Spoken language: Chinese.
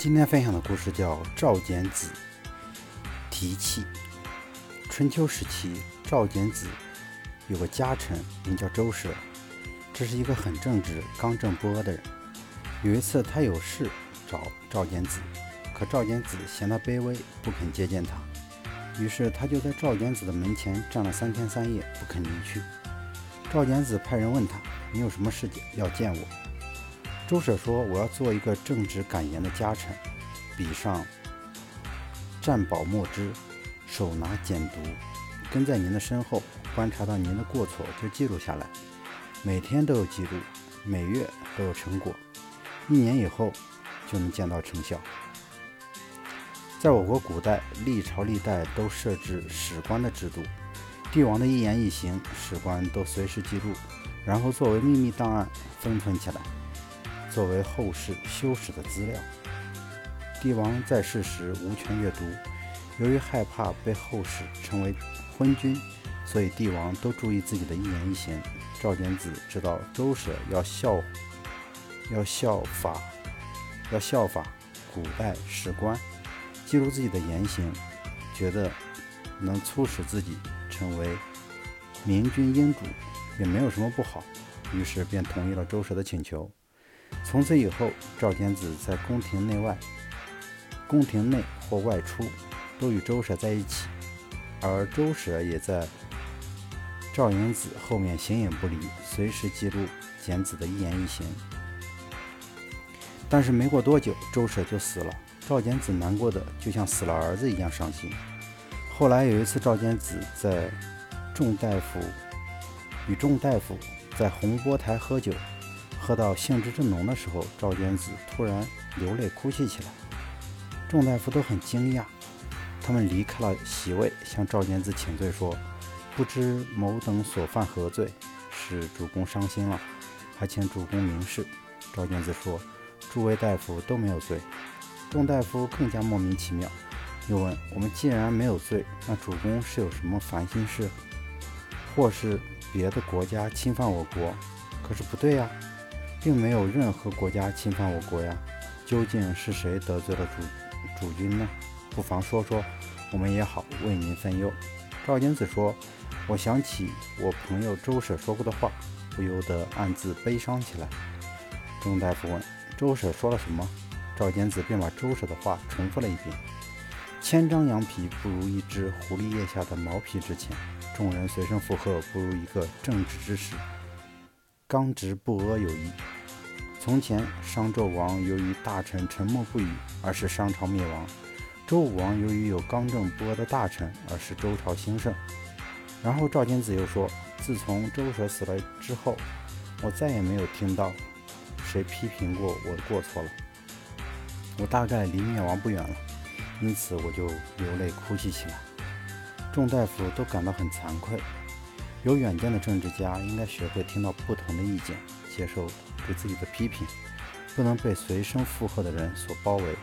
今天分享的故事叫《赵简子提气》。春秋时期，赵简子有个家臣名叫周舍，这是一个很正直、刚正不阿的人。有一次，他有事找赵简子，可赵简子嫌他卑微，不肯接见他。于是，他就在赵简子的门前站了三天三夜，不肯离去。赵简子派人问他：“你有什么事情要见我？”周舍说：“我要做一个正直敢言的家臣，笔上蘸宝墨汁，手拿简牍，跟在您的身后，观察到您的过错就记录下来，每天都有记录，每月都有成果，一年以后就能见到成效。在我国古代，历朝历代都设置史官的制度，帝王的一言一行，史官都随时记录，然后作为秘密档案封存起来。”作为后世修史的资料，帝王在世时无权阅读。由于害怕被后世称为昏君，所以帝王都注意自己的一言一行。赵简子知道周舍要效要效法要效法古代史官，记录自己的言行，觉得能促使自己成为明君英主，也没有什么不好，于是便同意了周舍的请求。从此以后，赵简子在宫廷内外、宫廷内或外出，都与周舍在一起，而周舍也在赵简子后面形影不离，随时记录简子的一言一行。但是没过多久，周舍就死了，赵简子难过的就像死了儿子一样伤心。后来有一次，赵简子在众大夫与众大夫在洪波台喝酒。喝到兴致正浓的时候，赵简子突然流泪哭泣起来。众大夫都很惊讶，他们离开了席位，向赵简子请罪，说：“不知某等所犯何罪，使主公伤心了，还请主公明示。”赵简子说：“诸位大夫都没有罪。”众大夫更加莫名其妙，又问：“我们既然没有罪，那主公是有什么烦心事，或是别的国家侵犯我国？可是不对呀。”并没有任何国家侵犯我国呀，究竟是谁得罪了主主君呢？不妨说说，我们也好为您分忧。赵简子说：“我想起我朋友周舍说过的话，不由得暗自悲伤起来。”钟大夫问：“周舍说了什么？”赵简子便把周舍的话重复了一遍：“千张羊皮不如一只狐狸腋下的毛皮值钱，众人随声附和不如一个正直之士。”刚直不阿有益。从前商纣王由于大臣沉默不语，而使商朝灭亡；周武王由于有刚正不阿的大臣，而使周朝兴盛。然后赵简子又说：“自从周舍死了之后，我再也没有听到谁批评过我的过错了。我大概离灭亡不远了，因此我就流泪哭泣起来。”众大夫都感到很惭愧。有远见的政治家应该学会听到不同的意见，接受对自己的批评，不能被随声附和的人所包围。